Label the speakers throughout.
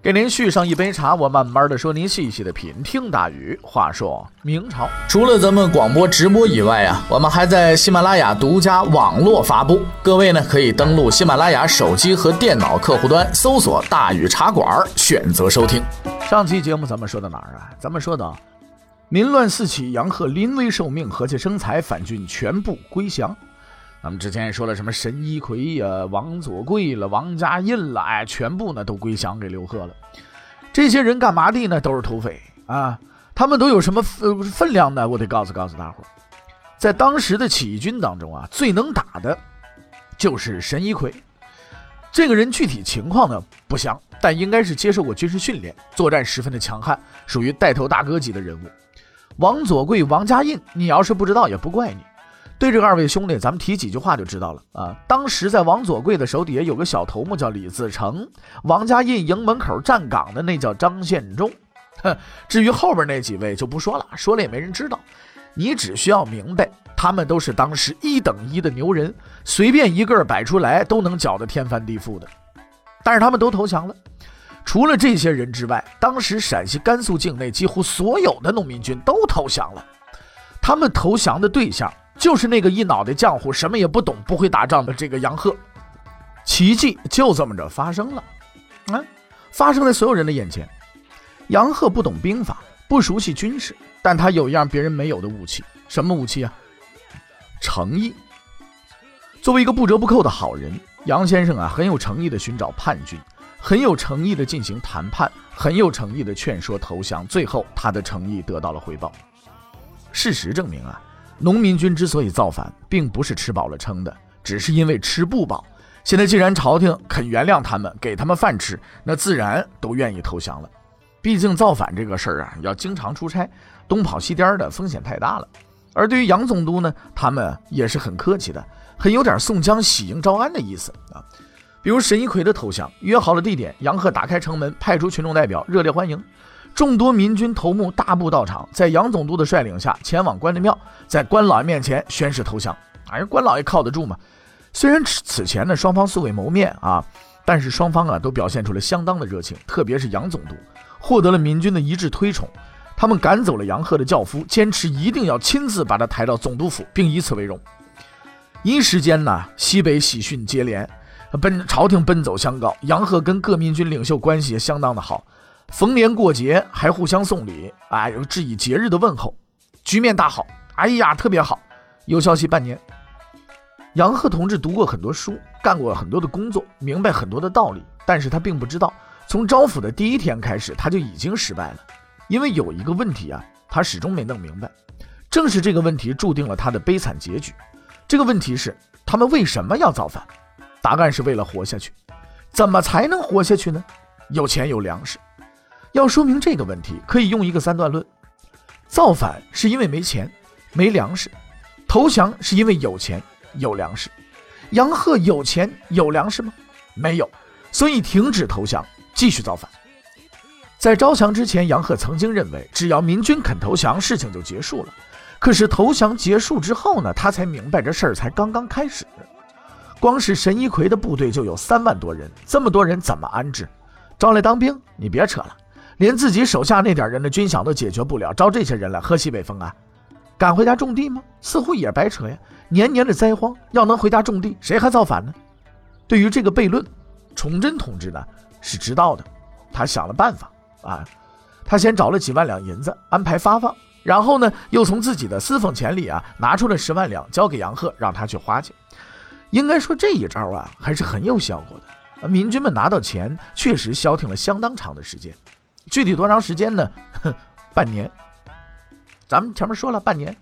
Speaker 1: 给您续上一杯茶，我慢慢的说，您细细的品。听大禹。话说明朝，
Speaker 2: 除了咱们广播直播以外啊，我们还在喜马拉雅独家网络发布。各位呢，可以登录喜马拉雅手机和电脑客户端，搜索“大禹茶馆”，选择收听。
Speaker 1: 上期节目咱们说到哪儿啊？咱们说到民乱四起，杨鹤临危受命，和气生财，反军全部归降。咱们之前也说了什么神一奎呀、王左贵了、王家印了，哎，全部呢都归降给刘贺了。这些人干嘛的呢？都是土匪啊！他们都有什么分分量呢？我得告诉告诉大伙，在当时的起义军当中啊，最能打的就是神一奎。这个人具体情况呢不详，但应该是接受过军事训练，作战十分的强悍，属于带头大哥级的人物。王左贵、王家印，你要是不知道也不怪你。对这个二位兄弟，咱们提几句话就知道了啊。当时在王左贵的手底下有个小头目叫李自成，王家印营门口站岗的那叫张献忠。哼，至于后边那几位就不说了，说了也没人知道。你只需要明白，他们都是当时一等一的牛人，随便一个摆出来都能搅得天翻地覆的。但是他们都投降了。除了这些人之外，当时陕西、甘肃境内几乎所有的农民军都投降了。他们投降的对象。就是那个一脑袋浆糊、什么也不懂、不会打仗的这个杨鹤，奇迹就这么着发生了，啊，发生在所有人的眼前。杨鹤不懂兵法，不熟悉军事，但他有一样别人没有的武器，什么武器啊？诚意。作为一个不折不扣的好人，杨先生啊，很有诚意的寻找叛军，很有诚意的进行谈判，很有诚意的劝说投降，最后他的诚意得到了回报。事实证明啊。农民军之所以造反，并不是吃饱了撑的，只是因为吃不饱。现在既然朝廷肯原谅他们，给他们饭吃，那自然都愿意投降了。毕竟造反这个事儿啊，要经常出差，东跑西颠的，风险太大了。而对于杨总督呢，他们也是很客气的，很有点宋江喜迎招安的意思啊。比如沈一奎的投降，约好了地点，杨鹤打开城门，派出群众代表，热烈欢迎。众多民军头目大步到场，在杨总督的率领下前往关帝庙，在关老爷面前宣誓投降。哎，关老爷靠得住吗？虽然此此前呢双方素未谋面啊，但是双方啊都表现出了相当的热情，特别是杨总督获得了民军的一致推崇，他们赶走了杨鹤的轿夫，坚持一定要亲自把他抬到总督府，并以此为荣。一时间呢，西北喜讯接连，奔朝廷奔走相告，杨鹤跟各民军领袖关系也相当的好。逢年过节还互相送礼，哎，致以节日的问候，局面大好。哎呀，特别好，有消息半年。杨鹤同志读过很多书，干过很多的工作，明白很多的道理，但是他并不知道，从招抚的第一天开始，他就已经失败了。因为有一个问题啊，他始终没弄明白，正是这个问题注定了他的悲惨结局。这个问题是，他们为什么要造反？答案是为了活下去。怎么才能活下去呢？有钱有粮食。要说明这个问题，可以用一个三段论：造反是因为没钱、没粮食；投降是因为有钱、有粮食。杨鹤有钱有粮食吗？没有，所以停止投降，继续造反。在招降之前，杨鹤曾经认为，只要民军肯投降，事情就结束了。可是投降结束之后呢，他才明白这事儿才刚刚开始。光是神一奎的部队就有三万多人，这么多人怎么安置？招来当兵？你别扯了。连自己手下那点人的军饷都解决不了，招这些人来喝西北风啊？赶回家种地吗？似乎也白扯呀！年年的灾荒，要能回家种地，谁还造反呢？对于这个悖论，崇祯同志呢是知道的，他想了办法啊。他先找了几万两银子安排发放，然后呢又从自己的私房钱里啊拿出了十万两交给杨鹤，让他去花去。应该说这一招啊还是很有效果的，民军们拿到钱确实消停了相当长的时间。具体多长时间呢？半年。咱们前面说了，半年，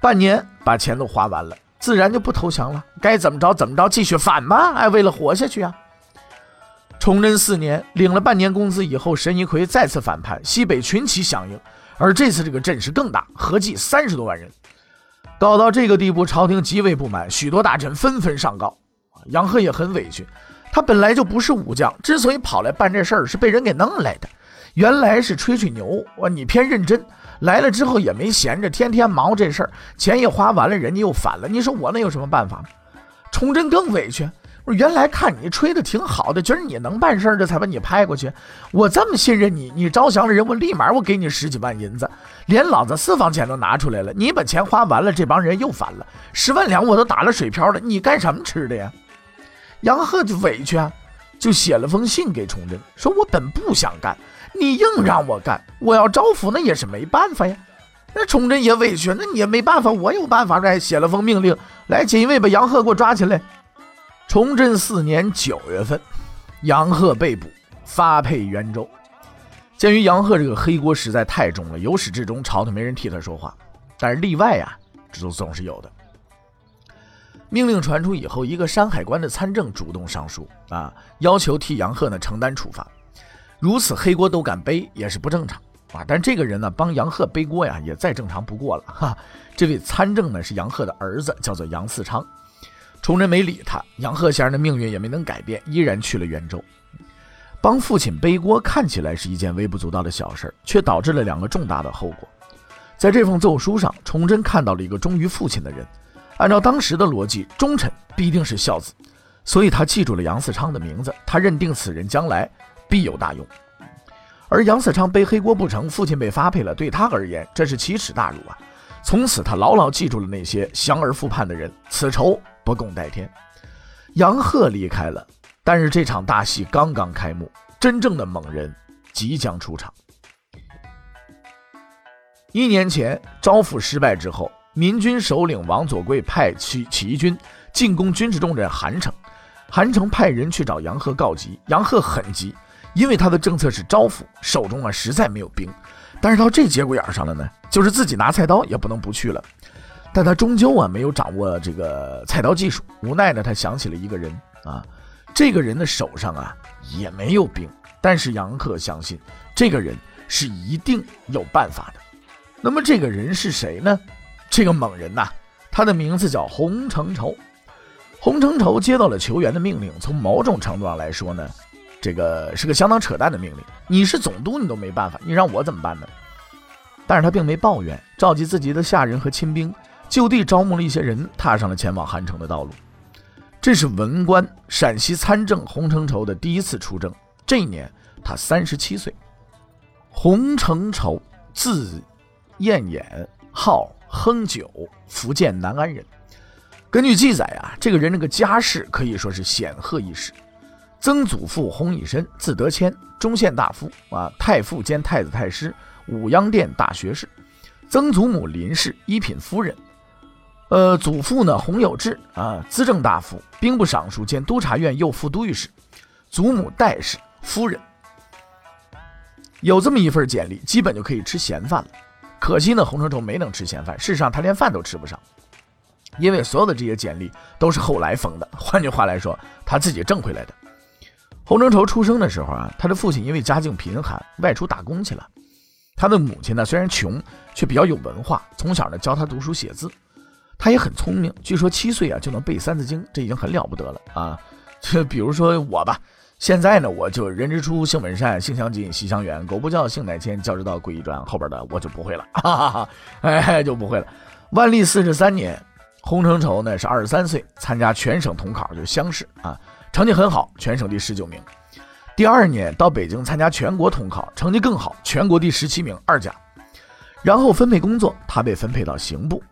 Speaker 1: 半年把钱都花完了，自然就不投降了。该怎么着怎么着，继续反嘛！哎，为了活下去啊。崇祯四年，领了半年工资以后，神一奎再次反叛，西北群起响应，而这次这个阵势更大，合计三十多万人。搞到这个地步，朝廷极为不满，许多大臣纷纷上告。杨鹤也很委屈，他本来就不是武将，之所以跑来办这事儿，是被人给弄来的。原来是吹吹牛，哇，你偏认真。来了之后也没闲着，天天忙活这事儿，钱也花完了，人家又反了。你说我能有什么办法？崇祯更委屈，我原来看你吹的挺好的，觉得你能办事儿，这才把你派过去。我这么信任你，你招降了人，我立马我给你十几万银子，连老子私房钱都拿出来了。你把钱花完了，这帮人又反了，十万两我都打了水漂了，你干什么吃的呀？杨鹤就委屈啊，就写了封信给崇祯，说我本不想干。你硬让我干，我要招抚那也是没办法呀。那崇祯也委屈，那你也没办法，我有办法。来写了封命令，来锦衣卫把杨鹤给我抓起来。崇祯四年九月份，杨鹤被捕，发配元州。鉴于杨鹤这个黑锅实在太重了，由始至终朝廷没人替他说话。但是例外呀，这都总是有的。命令传出以后，一个山海关的参政主动上书啊，要求替杨鹤呢承担处罚。如此黑锅都敢背，也是不正常啊！但这个人呢，帮杨鹤背锅呀，也再正常不过了 哈。这位参政呢，是杨鹤的儿子，叫做杨嗣昌。崇祯没理他，杨鹤先生的命运也没能改变，依然去了元州。帮父亲背锅看起来是一件微不足道的小事儿，却导致了两个重大的后果。在这封奏书上，崇祯看到了一个忠于父亲的人。按照当时的逻辑，忠臣必定是孝子，所以他记住了杨嗣昌的名字。他认定此人将来。必有大用，而杨嗣昌背黑锅不成，父亲被发配了，对他而言这是奇耻大辱啊！从此他牢牢记住了那些降而复叛的人，此仇不共戴天。杨鹤离开了，但是这场大戏刚刚开幕，真正的猛人即将出场。一年前招抚失败之后，民军首领王佐贵派起起义军进攻军事重镇韩城，韩城派人去找杨鹤告急，杨鹤很急。因为他的政策是招抚，手中啊实在没有兵，但是到这节骨眼上了呢，就是自己拿菜刀也不能不去了。但他终究啊没有掌握这个菜刀技术，无奈呢他想起了一个人啊，这个人的手上啊也没有兵，但是杨克相信这个人是一定有办法的。那么这个人是谁呢？这个猛人呐，他的名字叫洪承畴。洪承畴接到了求援的命令，从某种程度上来说呢。这个是个相当扯淡的命令，你是总督，你都没办法，你让我怎么办呢？但是他并没抱怨，召集自己的下人和亲兵，就地招募了一些人，踏上了前往韩城的道路。这是文官陕西参政洪承畴的第一次出征，这一年他三十七岁。洪承畴，字彦衍，号亨九，福建南安人。根据记载啊，这个人那个家世可以说是显赫一时。曾祖父洪以申，字德谦，中宪大夫啊，太傅兼太子太师，武阳殿大学士。曾祖母林氏，一品夫人。呃，祖父呢，洪有志啊，资政大夫，兵部尚书兼督察院右副都御史。祖母戴氏，夫人。有这么一份简历，基本就可以吃闲饭了。可惜呢，洪承畴没能吃闲饭，事实上他连饭都吃不上，因为所有的这些简历都是后来封的。换句话来说，他自己挣回来的。洪承畴出生的时候啊，他的父亲因为家境贫寒，外出打工去了。他的母亲呢，虽然穷，却比较有文化，从小呢教他读书写字。他也很聪明，据说七岁啊就能背《三字经》，这已经很了不得了啊。就比如说我吧，现在呢我就人之初性本善，性相近，习相远，苟不教性乃迁，教之道贵以专。后边的我就不会了，哈哈哈，哎就不会了。万历四十三年，洪承畴呢是二十三岁，参加全省统考，就是乡试啊。成绩很好，全省第十九名。第二年到北京参加全国统考，成绩更好，全国第十七名，二甲。然后分配工作，他被分配到刑部。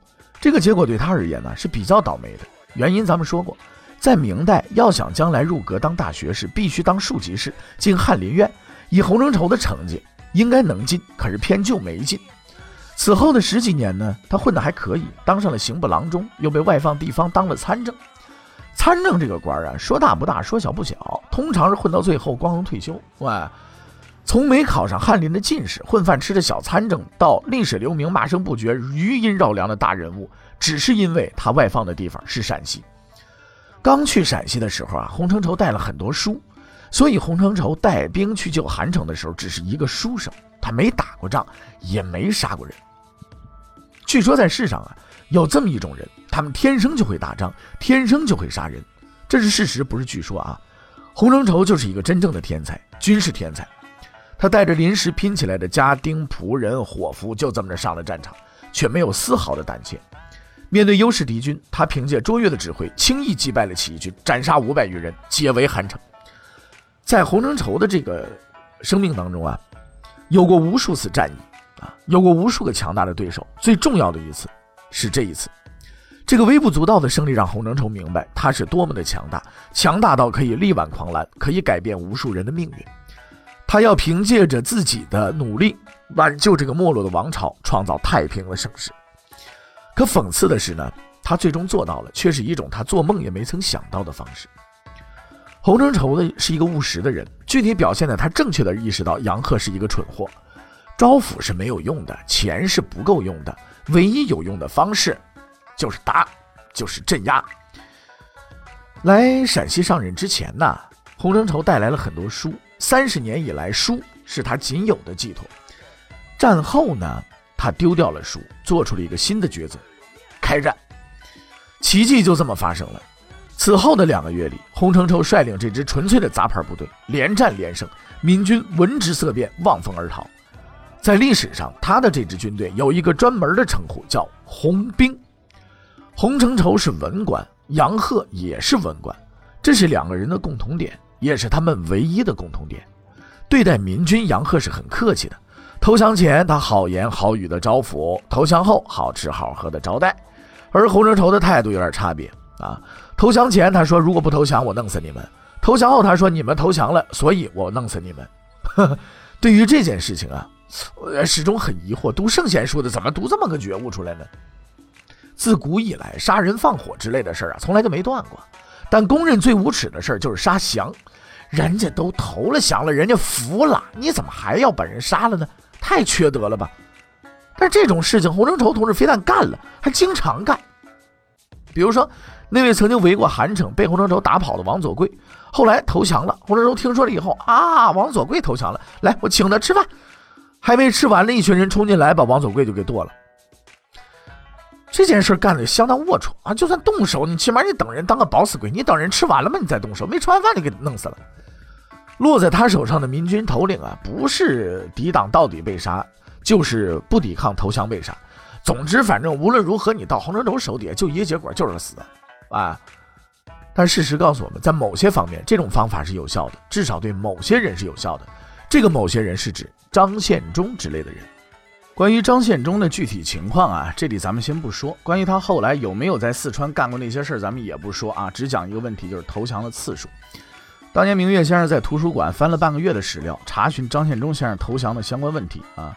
Speaker 1: 这个结果对他而言呢是比较倒霉的。原因咱们说过，在明代要想将来入阁当大学士，必须当庶吉士，进翰林院。以洪承畴的成绩，应该能进，可是偏就没进。此后的十几年呢，他混得还可以，当上了刑部郎中，又被外放地方当了参政。参政这个官啊，说大不大，说小不小，通常是混到最后光荣退休。哇，从没考上翰林的进士，混饭吃的小参政，到历史留名、骂声不绝、余音绕梁的大人物，只是因为他外放的地方是陕西。刚去陕西的时候啊，洪承畴带了很多书，所以洪承畴带兵去救韩城的时候，只是一个书生，他没打过仗，也没杀过人。据说在世上啊。有这么一种人，他们天生就会打仗，天生就会杀人，这是事实，不是据说啊。洪承畴就是一个真正的天才，军事天才。他带着临时拼起来的家丁、仆人、伙夫，就这么着上了战场，却没有丝毫的胆怯。面对优势敌军，他凭借卓越的指挥，轻易击败了起义军，斩杀五百余人，解围韩城。在洪承畴的这个生命当中啊，有过无数次战役啊，有过无数个强大的对手。最重要的一次是这一次，这个微不足道的胜利让洪承畴明白他是多么的强大，强大到可以力挽狂澜，可以改变无数人的命运。他要凭借着自己的努力挽救这个没落的王朝，创造太平的盛世。可讽刺的是呢，他最终做到了，却是一种他做梦也没曾想到的方式。洪承畴呢是一个务实的人，具体表现在他正确的意识到杨鹤是一个蠢货，招抚是没有用的，钱是不够用的，唯一有用的方式就是打，就是镇压。来陕西上任之前呢，洪承畴带来了很多书，三十年以来，书是他仅有的寄托。战后呢，他丢掉了书，做出了一个新的抉择。开战，奇迹就这么发生了。此后的两个月里，洪承畴率领这支纯粹的杂牌部队连战连胜，民军闻之色变，望风而逃。在历史上，他的这支军队有一个专门的称呼，叫“红兵”。洪承畴是文官，杨鹤也是文官，这是两个人的共同点，也是他们唯一的共同点。对待民军，杨鹤是很客气的。投降前，他好言好语的招抚；投降后，好吃好喝的招待。而洪承畴的态度有点差别啊！投降前他说如果不投降我弄死你们，投降后他说你们投降了，所以我弄死你们。对于这件事情啊，我始终很疑惑，读圣贤书的怎么读这么个觉悟出来呢？自古以来，杀人放火之类的事儿啊，从来就没断过。但公认最无耻的事儿就是杀降，人家都投了降了，人家服了，你怎么还要把人杀了呢？太缺德了吧！但这种事情，洪承畴同志非但干了，还经常干。比如说，那位曾经围过韩城、被洪承畴打跑的王佐贵，后来投降了。洪承畴听说了以后，啊，王佐贵投降了，来，我请他吃饭。还没吃完呢，一群人冲进来，把王佐贵就给剁了。这件事干的相当龌龊啊！就算动手，你起码你等人当个饱死鬼，你等人吃完了吗？你再动手，没吃完饭就给弄死了。落在他手上的民军头领啊，不是抵挡到底被杀。就是不抵抗投降被杀，总之反正无论如何，你到洪承畴手底下就一个结果，就是死，啊！但事实告诉我们，在某些方面，这种方法是有效的，至少对某些人是有效的。这个某些人是指张献忠之类的人。关于张献忠的具体情况啊，这里咱们先不说。关于他后来有没有在四川干过那些事儿，咱们也不说啊，只讲一个问题，就是投降的次数。当年明月先生在图书馆翻了半个月的史料，查询张献忠先生投降的相关问题啊。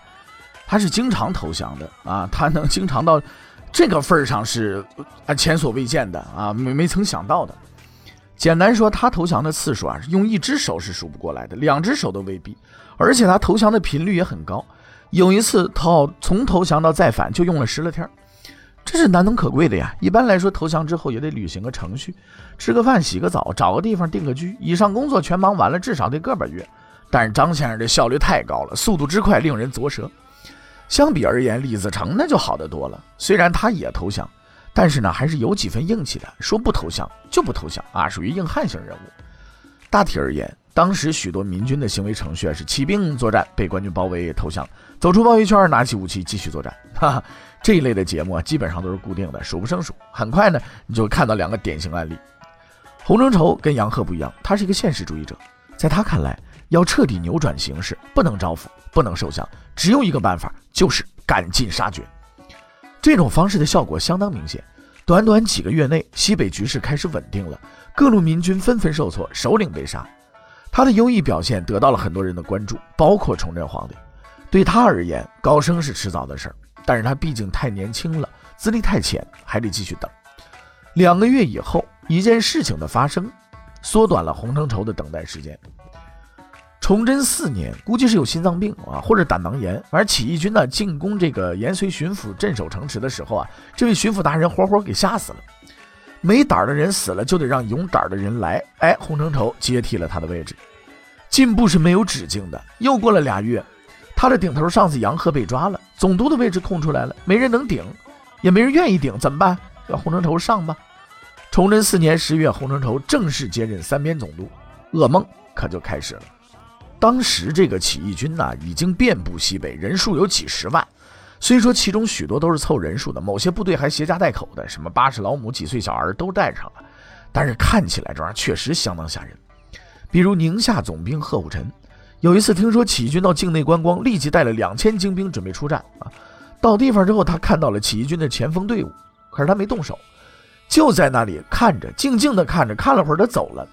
Speaker 1: 他是经常投降的啊，他能经常到这个份儿上是啊前所未见的啊，没没曾想到的。简单说，他投降的次数啊，用一只手是数不过来的，两只手都未必。而且他投降的频率也很高，有一次投从投降到再反就用了十来天，这是难能可贵的呀。一般来说，投降之后也得履行个程序，吃个饭、洗个澡、找个地方定个居，以上工作全忙完了，至少得个把月。但是张先生这效率太高了，速度之快令人啧舌。相比而言，李自成那就好得多了。虽然他也投降，但是呢，还是有几分硬气的，说不投降就不投降啊，属于硬汉型人物。大体而言，当时许多民军的行为程序是起兵作战，被官军包围投降，走出包围圈，拿起武器继续作战。哈哈，这一类的节目啊，基本上都是固定的，数不胜数。很快呢，你就看到两个典型案例。洪承畴跟杨鹤不一样，他是一个现实主义者，在他看来。要彻底扭转形势，不能招抚，不能受降，只有一个办法，就是赶尽杀绝。这种方式的效果相当明显，短短几个月内，西北局势开始稳定了，各路民军纷纷受挫，首领被杀。他的优异表现得到了很多人的关注，包括崇祯皇帝。对他而言，高升是迟早的事儿，但是他毕竟太年轻了，资历太浅，还得继续等。两个月以后，一件事情的发生，缩短了洪承畴的等待时间。崇祯四年，估计是有心脏病啊，或者胆囊炎。反正起义军呢进攻这个延绥巡抚镇守城池的时候啊，这位巡抚大人活活给吓死了。没胆的人死了，就得让有胆的人来。哎，洪承畴接替了他的位置。进步是没有止境的。又过了俩月，他的顶头上司杨鹤被抓了，总督的位置空出来了，没人能顶。也没人愿意顶，怎么办？让洪承畴上吧。崇祯四年十月，洪承畴正式接任三边总督，噩梦可就开始了。当时这个起义军呢，已经遍布西北，人数有几十万。虽说其中许多都是凑人数的，某些部队还携家带口的，什么八十老母、几岁小儿都带上了。但是看起来这玩意儿确实相当吓人。比如宁夏总兵贺虎臣，有一次听说起义军到境内观光，立即带了两千精兵准备出战啊。到地方之后，他看到了起义军的前锋队伍，可是他没动手，就在那里看着，静静的看着，看了会儿他走了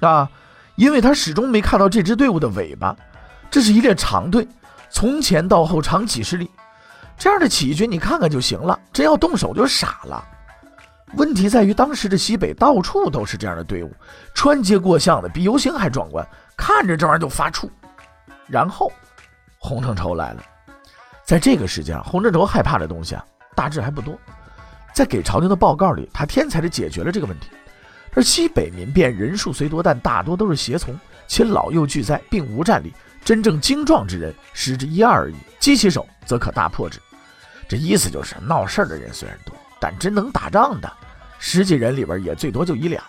Speaker 1: 啊。因为他始终没看到这支队伍的尾巴，这是一列长队，从前到后长几十里，这样的起义军你看看就行了，真要动手就傻了。问题在于当时的西北到处都是这样的队伍，穿街过巷的，比游行还壮观，看着这玩意儿就发怵。然后，洪承畴来了，在这个时间，洪承畴害怕的东西啊，大致还不多，在给朝廷的报告里，他天才的解决了这个问题。而西北民变人数虽多，但大多都是胁从，且老幼俱在，并无战力。真正精壮之人十之一二而已，击起手则可大破之。这意思就是，闹事儿的人虽然多，但真能打仗的，十几人里边也最多就一两。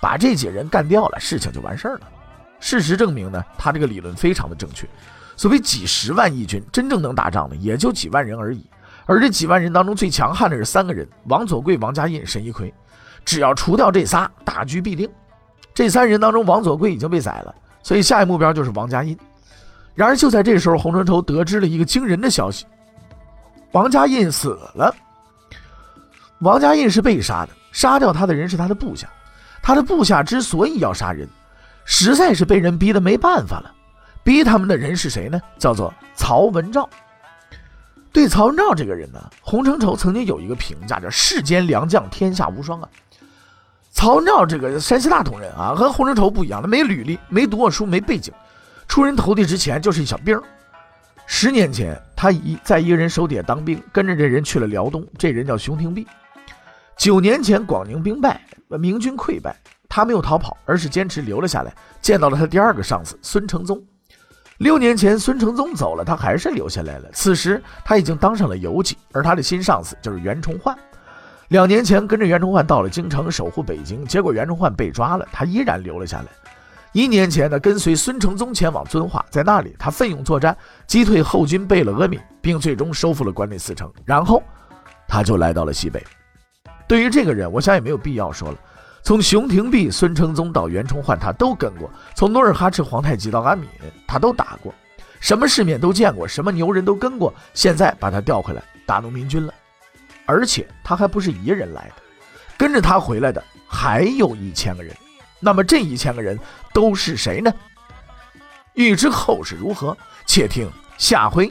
Speaker 1: 把这几人干掉了，事情就完事儿了。事实证明呢，他这个理论非常的正确。所谓几十万义军，真正能打仗的也就几万人而已。而这几万人当中最强悍的是三个人：王佐贵、王家印、沈一奎。只要除掉这仨，大局必定。这三人当中，王佐贵已经被宰了，所以下一目标就是王家印。然而就在这时候，洪承畴得知了一个惊人的消息：王家印死了。王家印是被杀的，杀掉他的人是他的部下。他的部下之所以要杀人，实在是被人逼得没办法了。逼他们的人是谁呢？叫做曹文照。对曹文照这个人呢，洪承畴曾经有一个评价，叫“世间良将，天下无双”啊。曹文照这个山西大同人啊，和洪承畴不一样，他没履历，没读过书，没背景，出人头地之前就是一小兵。十年前，他一在一个人手底下当兵，跟着这人去了辽东，这人叫熊廷弼。九年前，广宁兵败，明军溃败，他没有逃跑，而是坚持留了下来，见到了他第二个上司孙承宗。六年前，孙承宗走了，他还是留下来了。此时他已经当上了游击，而他的新上司就是袁崇焕。两年前，跟着袁崇焕到了京城守护北京，结果袁崇焕被抓了，他依然留了下来。一年前呢，跟随孙承宗前往遵化，在那里他奋勇作战，击退后军贝勒阿敏，并最终收复了关内四城。然后他就来到了西北。对于这个人，我想也没有必要说了。从熊廷弼、孙承宗到袁崇焕，他都跟过；从努尔哈赤、皇太极到阿敏，他都打过，什么世面都见过，什么牛人都跟过。现在把他调回来打农民军了，而且他还不是一人来的，跟着他回来的还有一千个人。那么这一千个人都是谁呢？欲知后事如何，且听下回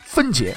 Speaker 1: 分解。